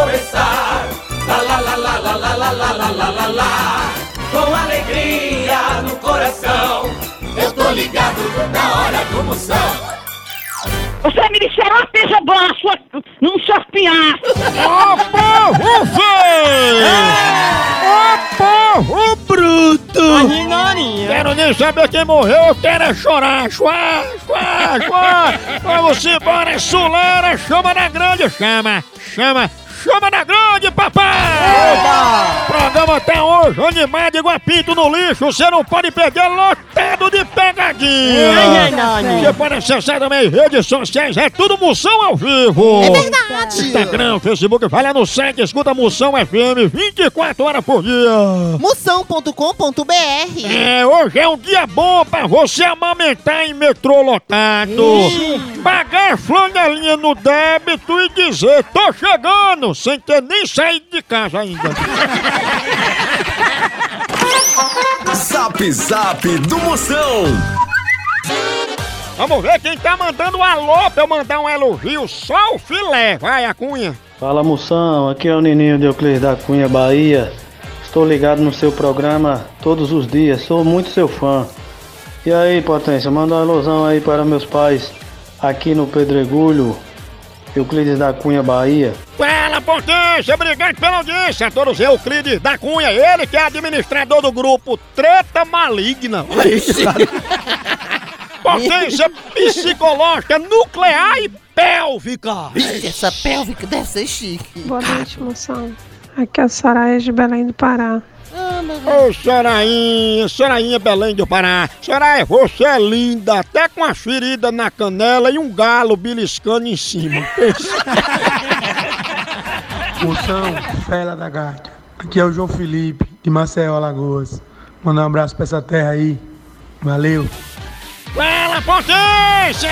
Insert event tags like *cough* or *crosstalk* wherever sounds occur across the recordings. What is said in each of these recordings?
começar. Lá lá lá lá lá lá lá lá lá lá lá lá. Com alegria no coração, eu tô ligado na hora do Moção. Você me disse uma pizza boa, sua, num sortear. Ô povo feio! Ô povo bruto! Quero nem saber quem morreu, eu quero é chorar! Chua, chua, chua! Vamos embora, Sulera! Chama na grande, chama! Chama! Chama na grande, papai! Programa até hoje, animado igual pinto no lixo, você não pode perder lotado de pegadinha! Você pode acessar também redes sociais, é tudo Moção ao vivo! É verdade! Instagram, Facebook, vai lá no site, escuta Moção FM 24 horas por dia! Moção.com.br É, hoje é um dia bom pra você amamentar em metrô lotado. Pagar flanelinha no débito e dizer, tô chegando, sem ter nem saído de casa ainda. Zap Zap do Moção. Vamos ver quem tá mandando um alô pra eu mandar um elogio, só o filé. Vai, a cunha. Fala moção, aqui é o Nininho de Euclides da Cunha, Bahia. Estou ligado no seu programa todos os dias, sou muito seu fã. E aí, potência, manda uma alusão aí para meus pais aqui no Pedregulho, Euclides da Cunha, Bahia. Fala, potência, obrigado pela audiência. A todos Euclides da Cunha, ele que é administrador do grupo Treta Maligna. Potência psicológica, nuclear e pélvica. Essa pélvica deve ser chique. Boa noite, moção. Aqui é a Soraya de Belém do Pará. Ô, Sorainha, Sorainha Belém do Pará. Soraia, você é linda, até com a ferida na canela e um galo beliscando em cima. *laughs* Moção, Fela da Gata. Aqui é o João Felipe, de Maceió, Alagoas. Mandar um abraço pra essa terra aí. Valeu. Fala, potência!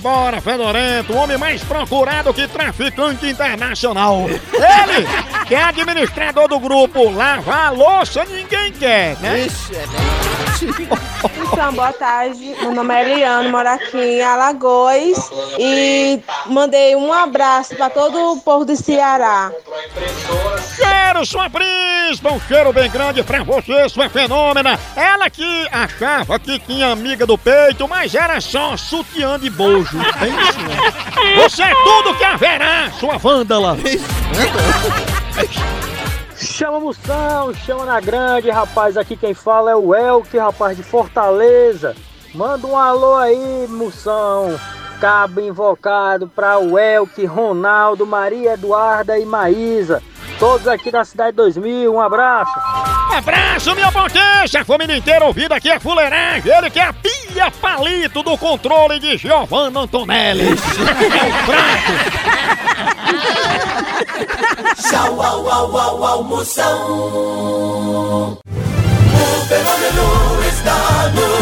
Bora, Fedorento, o homem mais procurado que traficante internacional. Ele, que é administrador do grupo Lava a Louça Ninguém Quer, né? Então, boa tarde. Meu nome é Eliane, moro aqui em Alagoas. E mandei um abraço para todo o povo do Ceará. Quero sua príncipe, um cheiro bem grande pra você, sua fenômena. Ela que achava que tinha amiga do peito, mas era só sutiã de bojo. *laughs* Pensa. Você é tudo que haverá, sua vândala. Chama moção, chama na grande, rapaz. Aqui quem fala é o Elke, rapaz de Fortaleza. Manda um alô aí, moção. Cabo invocado para o Elke, Ronaldo, Maria Eduarda e Maísa. Todos aqui da Cidade 2000, um abraço. Abraço, minha potência! A família inteira ouvindo aqui a fuleiragem. Ele que é a pia palito do controle de Giovanna Antonelli. É o fraco. Tchau, au, au, au, au, Moção. O fenômeno está no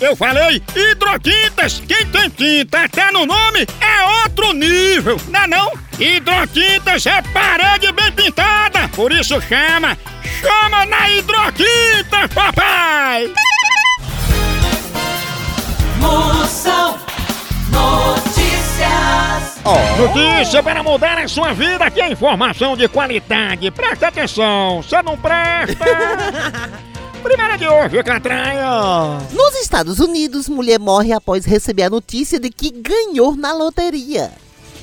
Eu falei hidrotintas. Quem tem tinta até no nome é outro nível, não é não? Hidrotintas é parede bem pintada. Por isso chama, Chama na hidroquinta, papai! Moção Notícias. Notícia para mudar a sua vida, aqui é informação de qualidade. Presta atenção, você não presta? *laughs* Primeira de hoje, Catraia. Nos Estados Unidos, mulher morre após receber a notícia de que ganhou na loteria.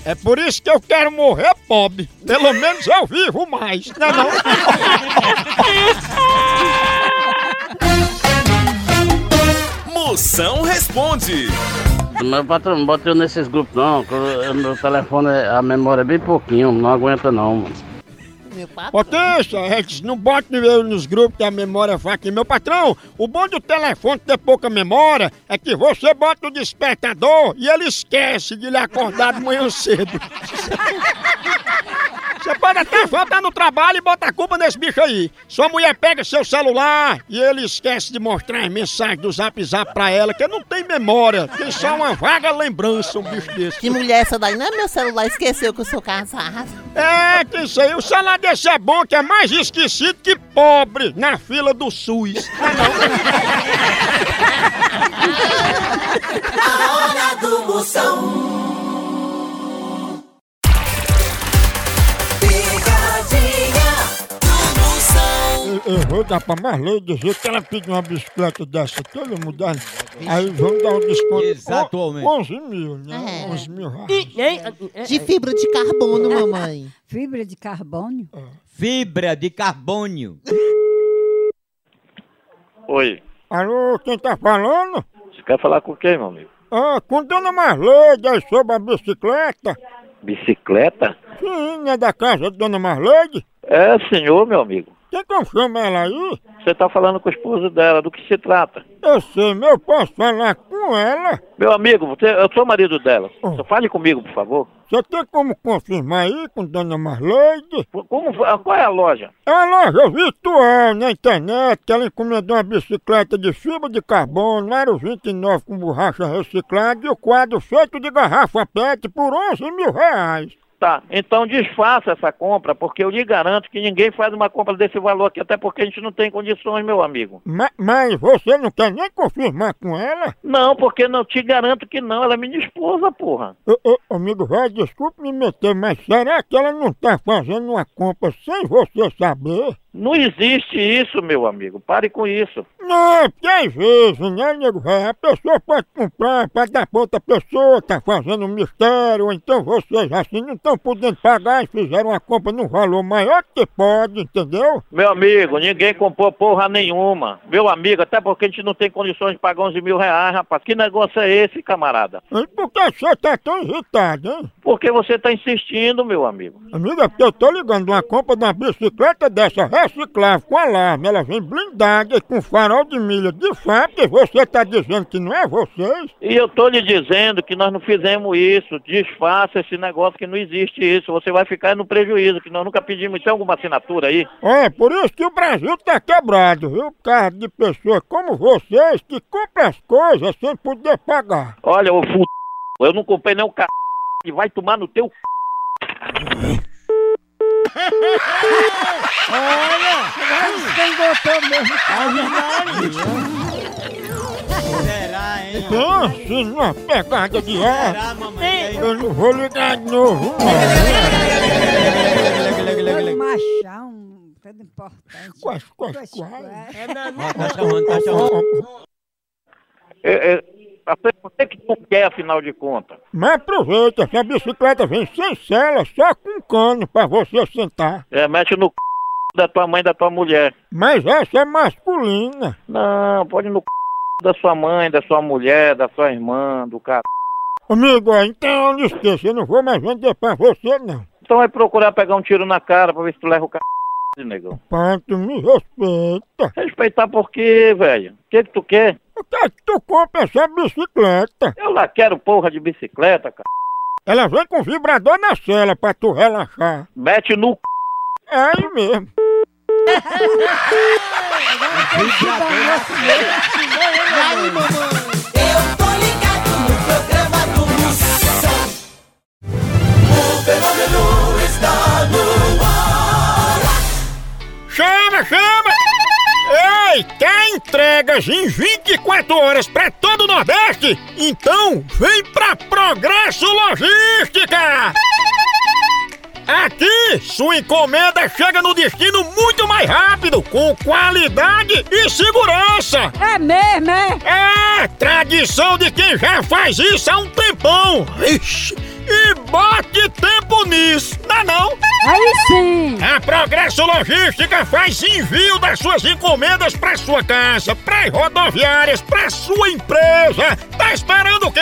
É por isso que eu quero morrer pobre. Pelo *laughs* menos eu vivo mais, não é não? Moção responde. Meu patrão, não bota eu nesses grupos não, que meu telefone, a memória é bem pouquinho, não aguenta não. mano. Meu patrão. Potência, não bote eu nos grupos que a memória é fraca. Meu patrão, o bom do telefone ter pouca memória é que você bota o despertador e ele esquece de lhe acordar de manhã cedo. *laughs* Você pode até faltar no trabalho e botar a culpa nesse bicho aí. Sua mulher pega seu celular e ele esquece de mostrar as mensagens do zap zap pra ela, que não tem memória, tem só uma vaga lembrança, um bicho desse. Que mulher essa daí? Não é meu celular, esqueceu que eu sou casado. É, que isso aí, o celular desse é bom, que é mais esquecido que pobre na fila do SUS. *laughs* A hora do Moção. Eu, vou dar pra Marley dizer que ela pediu uma bicicleta dessa toda mudada. Aí vamos dar um desconto. Exatamente. 11 mil, né? É. 11 mil reais. De fibra de carbono, mamãe. *laughs* Fibra de carbono? Fibra de carbônio. Oi, Alô, quem tá falando? você quer falar com quem, meu amigo? Ah, com Dona Marleide aí sobre a bicicleta. Bicicleta? Sim, não é da casa de Dona Marleide? É, senhor, meu amigo. Como chama ela aí? Você tá falando com o esposo dela, do que se trata? Eu sei, mas eu posso falar com ela. Meu amigo, você, eu sou marido dela. Hum. Você fale comigo, por favor. Você tem como confirmar aí com Dona Marleide? Como, qual é a loja? É uma loja virtual na internet ela encomendou uma bicicleta de fibra de carbono, aro 29 com borracha reciclada e o quadro feito de garrafa PET por 11 mil reais. Tá, então desfaça essa compra, porque eu lhe garanto que ninguém faz uma compra desse valor aqui, até porque a gente não tem condições, meu amigo. Ma- mas você não quer nem confirmar com ela? Não, porque não te garanto que não, ela é minha esposa, porra. Ô, ô, amigo velho, desculpe me meter, mas será que ela não tá fazendo uma compra sem você saber? Não existe isso, meu amigo. Pare com isso. Não, porque às vezes, né, nego velho, a pessoa pode comprar pra dar pra outra pessoa, tá fazendo um mistério, ou então vocês assim não estão podendo pagar e fizeram uma compra num valor maior que pode, entendeu? Meu amigo, ninguém comprou porra nenhuma. Meu amigo, até porque a gente não tem condições de pagar 11 mil reais, rapaz. Que negócio é esse, camarada? E por que você tá tão irritado, hein? Porque você tá insistindo, meu amigo. Amiga, porque eu tô ligando uma compra de uma bicicleta dessa reciclável com alarme. Ela vem blindada e com farol de milha de fábrica e você tá dizendo que não é vocês? E eu tô lhe dizendo que nós não fizemos isso. Desfaça esse negócio que não existe isso. Você vai ficar no prejuízo, que nós nunca pedimos. Tem alguma assinatura aí? É, por isso que o Brasil tá quebrado, viu? Por causa de pessoas como vocês que compram as coisas sem poder pagar. Olha, ô f... eu não comprei nem o c... e vai tomar no teu c... Quem botou mesmo? Será, hein? Pense numa pegada de ar. Será, mamãe? Eu não vou ligar de novo, machão, tudo importante. Quais, quais, Quais, quais? Ó, Tá chamando, tá chamando. Você que não quer, afinal de contas. Mas aproveita, essa bicicleta vem sem cela, só com cano pra você sentar. É, mexe no c... da tua mãe e da tua mulher. Mas essa é masculina. Não, pode no c... da sua mãe, da sua mulher, da sua irmã, do cara. Amigo, então não esqueça, eu não vou mais vender pra você, não. Então vai procurar pegar um tiro na cara pra ver se tu leva o c... negão. Panto, me respeita. Respeitar por quê, velho? O que que tu quer? Eu quero que tu compre essa bicicleta. Eu lá quero porra de bicicleta, cara. Ela vem com vibrador na cela pra tu relaxar. Mete no c... É aí mesmo. Eu tô ligado no programa do Moção. O fenômeno está no ar. Chama Chama, quer entregas em 24 horas pra todo o Nordeste? Então vem pra Progresso Logística! Aqui, sua encomenda chega no destino muito mais rápido, com qualidade e segurança! É mesmo, é? É, tradição de quem já faz isso há um tempão! Ixi, e bote tempo nisso, não é não? Aí sim! A Progresso Logística faz envio das suas encomendas para sua casa, para rodoviárias, para sua empresa. Tá esperando o quê?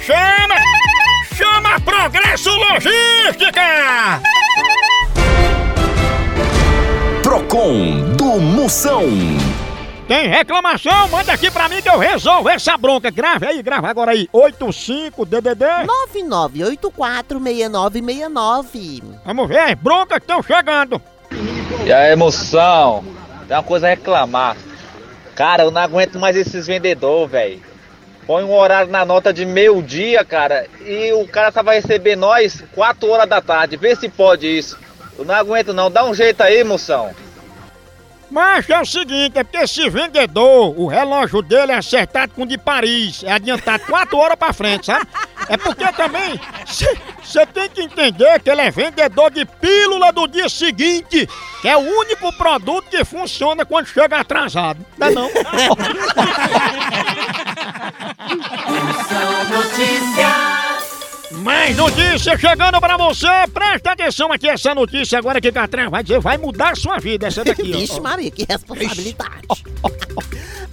Chama! Chama Progresso Logística! Procon do Moção. Tem reclamação? Manda aqui pra mim que eu resolvo essa bronca. Grave aí, grava agora aí. 85 DDD. 99846969. Vamos ver, bronca que estão chegando. E a emoção, tem uma coisa a reclamar. Cara, eu não aguento mais esses vendedores, velho. Põe um horário na nota de meio-dia, cara, e o cara só vai receber nós 4 horas da tarde. Vê se pode isso. Eu não aguento não, dá um jeito aí, moção. Mas é o seguinte, é porque esse vendedor, o relógio dele é acertado com o de Paris, é adiantado 4 horas pra frente, sabe? É porque também você tem que entender que ele é vendedor de pílula do dia seguinte, que é o único produto que funciona quando chega atrasado. Não é não? *laughs* Moção Notícias. Mais notícia chegando pra você, presta atenção aqui, essa notícia agora que Catran vai dizer, vai mudar a sua vida, essa daqui, ó. Vixe Maria, que responsabilidade. *laughs*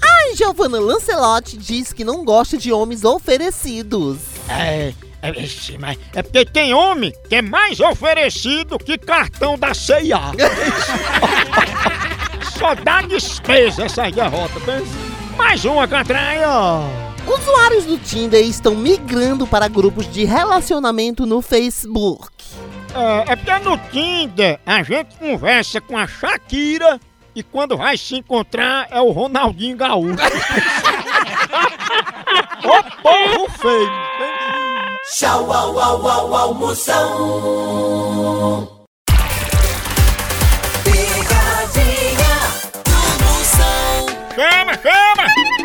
Ai, Giovanna Lancelotti diz que não gosta de homens oferecidos. É, é, vixe, mas é porque tem homem que é mais oferecido que cartão da CIA. *laughs* Só dá despesa essa derrota, pensa. Mais uma, Catranha. Usuários do Tinder estão migrando para grupos de relacionamento no Facebook. É, é porque no Tinder a gente conversa com a Shakira e quando vai se encontrar é o Ronaldinho Gaúcho. *laughs* Ô povo feio! Tchau, au, au, au, au, Moção. Pegadinha do Moção. Chama, chama!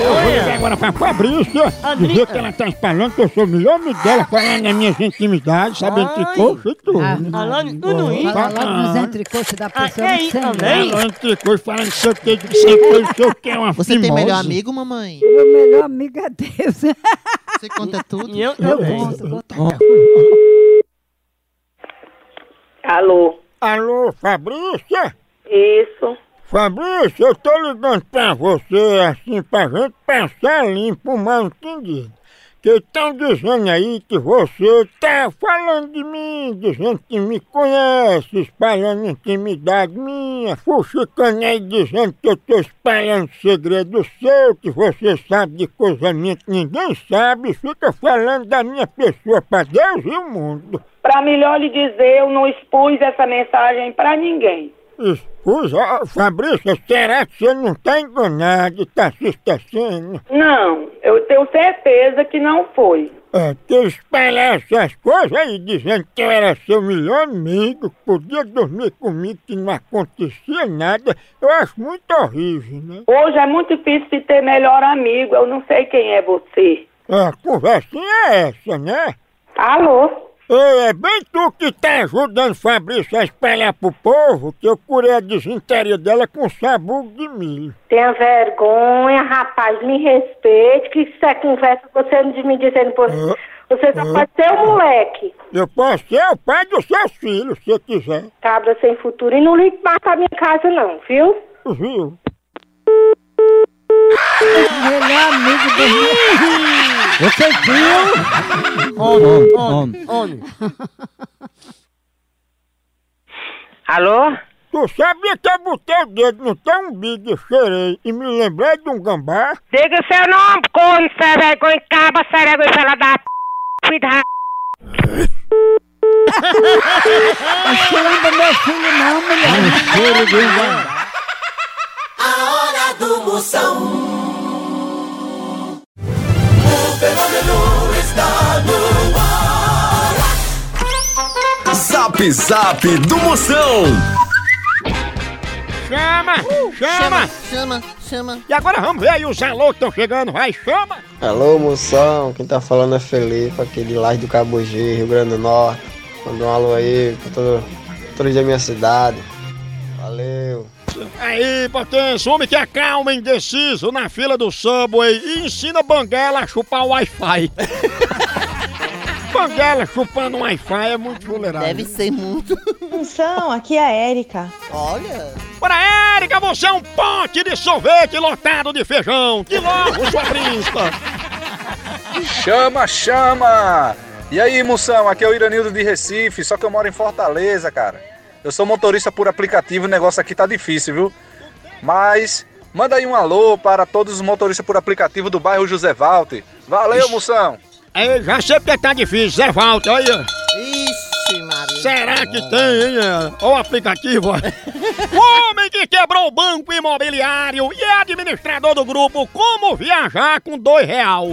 Eu vou ligar agora pra Fabrícia, dizer que ela tá espalhando que eu sou o melhor amigo dela, falando nas minhas intimidades, sabendo que coxa e tudo. Falando tudo isso. Falando nos entrecoxos da pessoa. Ah, é não isso sei também? não. Falando coisa, falando que sei o que, sei o que, sei o que, é uma Você tem melhor amigo, mamãe? Meu melhor amigo é Deus. Você conta tudo? Eu, Eu conto, conto. Alô, Alô, Fabrícia? isso. Fabrícia, eu tô ligando pra você assim pra gente passar limpo, mal entendido. Que estão dizendo aí que você tá falando de mim, dizendo que me conhece, espalhando intimidade minha, fuxicando aí dizendo que eu tô espalhando segredo seu, que você sabe de coisa minha que ninguém sabe, fica falando da minha pessoa pra Deus e o mundo. Pra melhor lhe dizer, eu não expus essa mensagem pra ninguém. Expus, ó, Fabrícia, será que você não tá enganado e tá se esquecendo? Não, eu tenho certeza que não foi. É, que espalhar essas coisas aí dizendo que eu era seu melhor amigo, podia dormir comigo, que não acontecia nada, eu acho muito horrível, né? Hoje é muito difícil de ter melhor amigo. Eu não sei quem é você. É, a conversinha é essa, né? Alô? Ei, é bem tu que tá ajudando Fabrício a espalhar pro povo que eu curei a desinteria dela com sabugo de milho. Tenha vergonha, rapaz, me respeite, que isso é conversa, você não me dizendo por... Você só Ah. pode ser um moleque, Eu posso ser o pai dos seus filhos, se quiser. cabra sem futuro, e não ligue mais pra minha casa não, viu? Viu? Melhor amigo do Você viu? Homem, homem, homem. Alô? Tu sabia que eu botei o dedo no teu umbigo e cheirei e me lembrei de um gambá? Diga seu nome, corno, sem vergonha, caba, serego e fela da p... da... Acho que lembra meu filho não, mulher. A hora do Moção. Fenômeno está no ar. Zap Zap do Moção. Chama! chama! Chama, chama. E agora vamos ver aí os alô que estão chegando, vai, chama! Alô, moção, quem tá falando é Felipe, aqui de Laje do Cabugi, Rio Grande do Norte. Manda um alô aí pra todo, todo dia minha cidade. Valeu. Aí, potência, homem que acalma indeciso na fila do Subway e ensina Banguela a chupar o Wi-Fi. *laughs* Banguela chupando o Wi-Fi é muito fuleirado. Deve ser muito. Moção, aqui é a Érica. Olha. Ora, Érica, você é um pote de sorvete lotado de feijão. Que logo, sua príncipa. Chama, chama! E aí, moção, aqui é o Iranildo de Recife, só que eu moro em Fortaleza, cara. Eu sou motorista por aplicativo, o negócio aqui tá difícil, viu? Mas manda aí um alô para todos os motoristas por aplicativo do bairro José Walter. Valeu, moção! Aí, já sei porque tá difícil, Zé Walter, olha. Ixi, Maria. Será que tem, hein? é? Ó o aplicativo. o homem que quebrou o banco imobiliário e é administrador do grupo Como Viajar com dois real.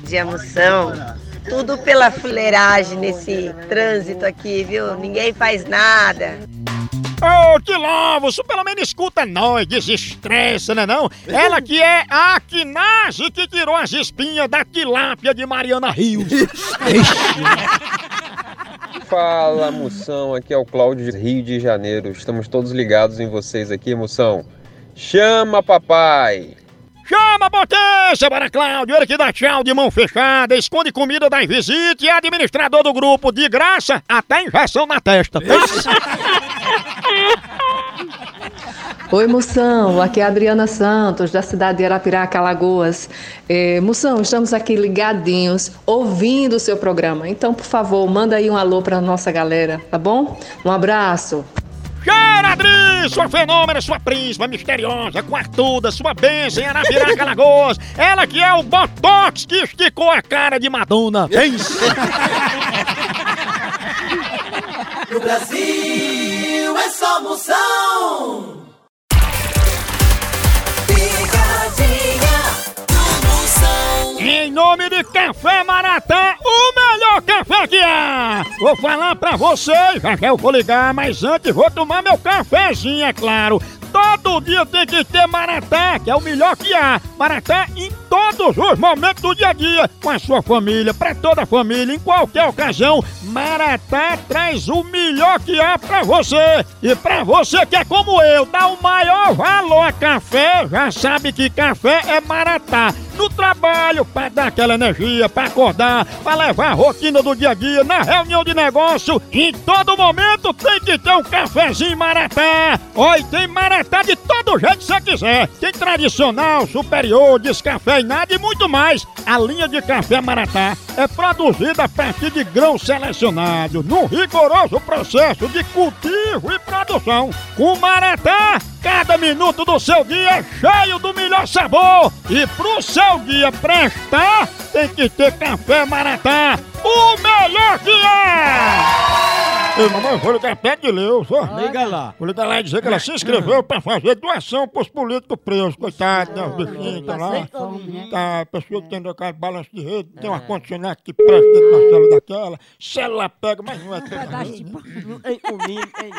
de emoção. Tudo pela fuleiragem nesse trânsito aqui, viu? Ninguém faz nada. Ô, que lovo, isso pelo menos escuta nós, desestressa, né não? Ela que é a Aquinase que tirou as espinhas da tilápia de Mariana Rios. *laughs* Fala, moção, aqui é o Cláudio de Rio de Janeiro. Estamos todos ligados em vocês aqui, moção. Chama papai! Chama potência, para Cláudio, ele que dá tchau de mão fechada, esconde comida das visitas e é administrador do grupo de graça, até injeção na testa. *laughs* Oi, Moção. Aqui é a Adriana Santos, da cidade de Arapiraca, Alagoas. É, Moção, estamos aqui ligadinhos, ouvindo o seu programa. Então, por favor, manda aí um alô para nossa galera, tá bom? Um abraço. Cheira, Adri, sua fenômena, sua príncipa misteriosa, quartuda, sua bênção em Arapiraca, Alagoas. Ela que é o Botox que esticou a cara de Madonna. Pense. *laughs* No Brasil é só moção. Picadinha do moção. Em nome de Café Maratá, há! Vou falar pra vocês, eu vou ligar, mas antes vou tomar meu cafezinho, é claro. Todo dia tem que ter Maratá, que é o melhor que há. Maratá em todos os momentos do dia a dia, com a sua família, pra toda a família, em qualquer ocasião. Maratá traz o melhor que há pra você. E pra você que é como eu, dá o maior valor a café, já sabe que café é Maratá. No trabalho, pra dar aquela energia, pra acordar, pra levar a rotina do dia a dia, na reunião de negócio, em todo momento tem que ter um cafezinho Maratá. Oi, tem Maratá de todo jeito que você quiser. Tem tradicional, superior, descafeinado e muito mais. A linha de café Maratá é produzida a partir de grãos selecionados, num rigoroso processo de cultivo e produção. Com Maratá, cada minuto do seu dia é cheio do melhor sabor. E pro seu dia prestar, tem que ter café Maratá, o melhor que é! Ei, mamãe, vou ligar pra Edileuza. Liga lá. Vou ligar lá e dizer que ela se inscreveu pra fazer doação pros políticos presos, coitados, né? Os bichinhos estão lá. Tá, a pessoa que tem aquele balanço de rede, tem um ar-condicionado que presta dentro da célula daquela. Célula pega, mas não é tudo. Não tem comigo, tem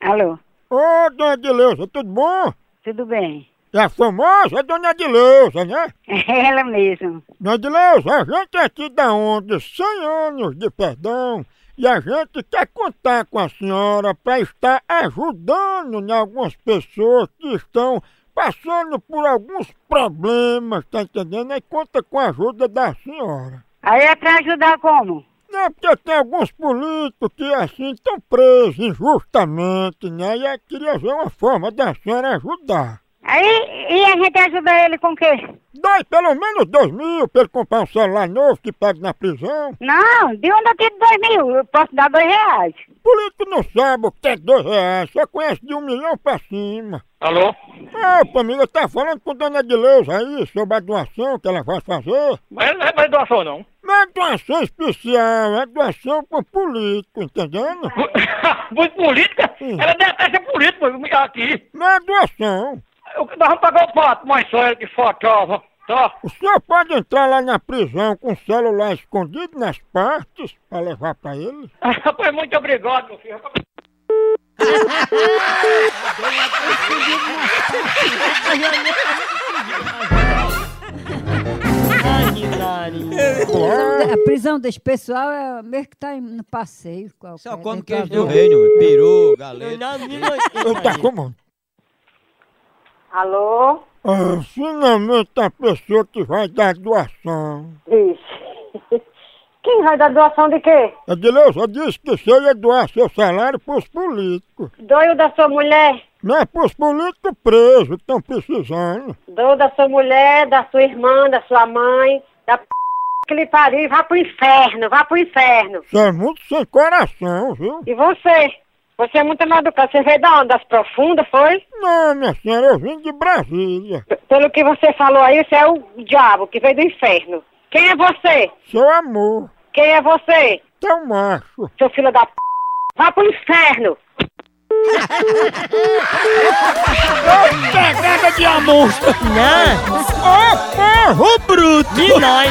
Alô? Ô, dona Edileuza, tudo bom? Tudo bem. É a famosa dona Edileuza, né? É ela mesmo. Dona Edileuza, a gente aqui da onda 100 anos de perdão e a gente quer contar com a senhora para estar ajudando algumas pessoas que estão passando por alguns problemas, tá entendendo? Aí conta com a ajuda da senhora. Aí é pra ajudar como? Não, porque tem alguns políticos que assim estão presos injustamente, né? E eu queria ver uma forma da senhora ajudar. Aí, e a gente ajuda ele com o quê? Dói pelo menos dois mil pra ele comprar um celular novo que pega na prisão. Não, de onde eu tiro dois mil? Eu posso dar dois reais. Político não sabe o que é dois reais, só conhece de um milhão pra cima. Alô? Ah, família, tá falando com Dona Edileuza aí sobre a doação que ela vai fazer. Mas não é mais doação, não. Não é doação especial, é doação pro político, entendendo? *laughs* Muito política? Ela detesta político, aqui. Não é doação. Eu- Nós vamos pagar o pato, mas só ele que fotógrafo, tá? O senhor pode entrar lá na prisão com o celular escondido nas partes pra levar pra ele? *laughs* Rapaz, muito obrigado, meu filho. A prisão desse pessoal é mesmo que tá em- no passeio. Só come queijo do reino, peru, galeta. Eu tá como? Alô? Ah, finalmente a pessoa que vai dar doação. Vixe. *laughs* Quem vai dar doação de quê? A Edileuza disse que você ia doar seu salário pros políticos. Doio da sua mulher? Não é pros políticos presos estão precisando. Doio da sua mulher, da sua irmã, da sua mãe, da p... que lhe pariu. Vá pro inferno, vá pro inferno. Você é muito sem coração, viu? E você? Você é muito mal educado. Você veio da onde? Das profundas, foi? Não, minha senhora, eu vim de Brasília. P- Pelo que você falou aí, você é o diabo que veio do inferno. Quem é você? Seu amor. Quem é você? Teu macho. Seu filho da p... Vá pro inferno. Pegada de amostra. Né? Ô, porro bruto. De nós.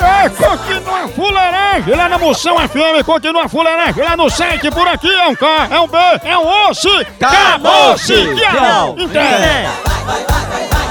É, continua a fuleiragem lá na Moção FM, continua a fuleiragem lá no site, por aqui é um K, é um B, é um osso, acabou-se, tchau, Tchau. Internet. Vai, vai, vai,